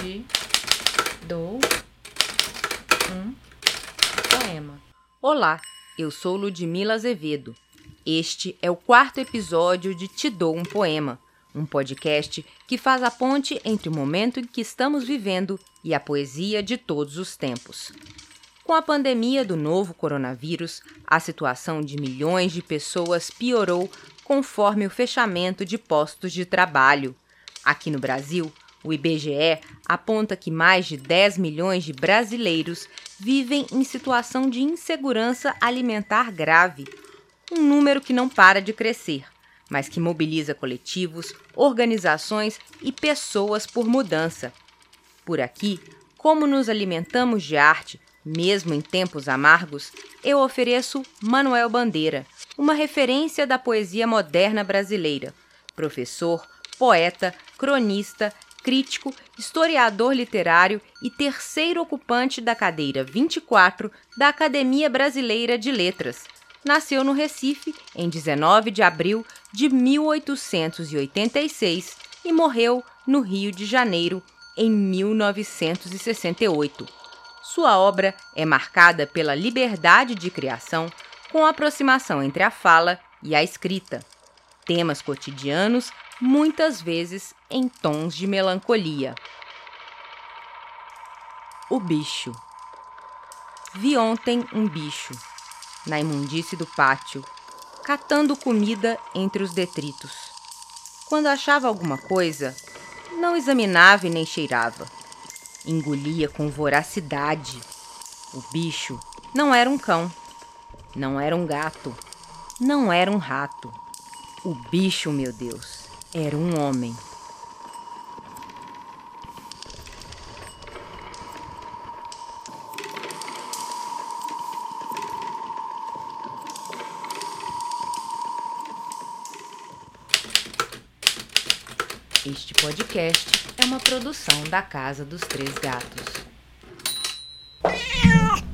te dou um poema. Olá, eu sou Ludmila Azevedo. Este é o quarto episódio de Te Dou um Poema, um podcast que faz a ponte entre o momento em que estamos vivendo e a poesia de todos os tempos. Com a pandemia do novo coronavírus, a situação de milhões de pessoas piorou conforme o fechamento de postos de trabalho. Aqui no Brasil, o IBGE aponta que mais de 10 milhões de brasileiros vivem em situação de insegurança alimentar grave, um número que não para de crescer, mas que mobiliza coletivos, organizações e pessoas por mudança. Por aqui, como nos alimentamos de arte, mesmo em tempos amargos, eu ofereço Manuel Bandeira, uma referência da poesia moderna brasileira, professor, poeta, cronista, crítico, historiador literário e terceiro ocupante da cadeira 24 da Academia Brasileira de Letras. Nasceu no Recife em 19 de abril de 1886 e morreu no Rio de Janeiro em 1968. Sua obra é marcada pela liberdade de criação, com aproximação entre a fala e a escrita. Temas cotidianos muitas vezes em tons de melancolia. O bicho. Vi ontem um bicho, na imundície do pátio, catando comida entre os detritos. Quando achava alguma coisa, não examinava e nem cheirava. Engolia com voracidade. O bicho não era um cão, não era um gato, não era um rato. O bicho, meu Deus, era um homem. Este podcast é uma produção da Casa dos Três Gatos.